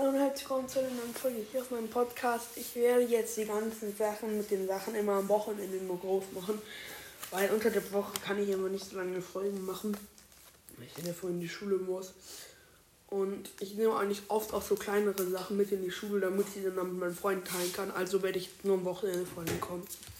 Hallo und herzlich willkommen zu einer neuen Folge hier auf meinem Podcast. Ich werde jetzt die ganzen Sachen mit den Sachen immer am Wochenende nur groß machen, weil unter der Woche kann ich immer nicht so lange Folgen machen, weil ich ja vorhin in die Schule muss. Und ich nehme eigentlich oft auch so kleinere Sachen mit in die Schule, damit ich sie dann mit meinen Freunden teilen kann. Also werde ich nur am Wochenende Folgen kommen.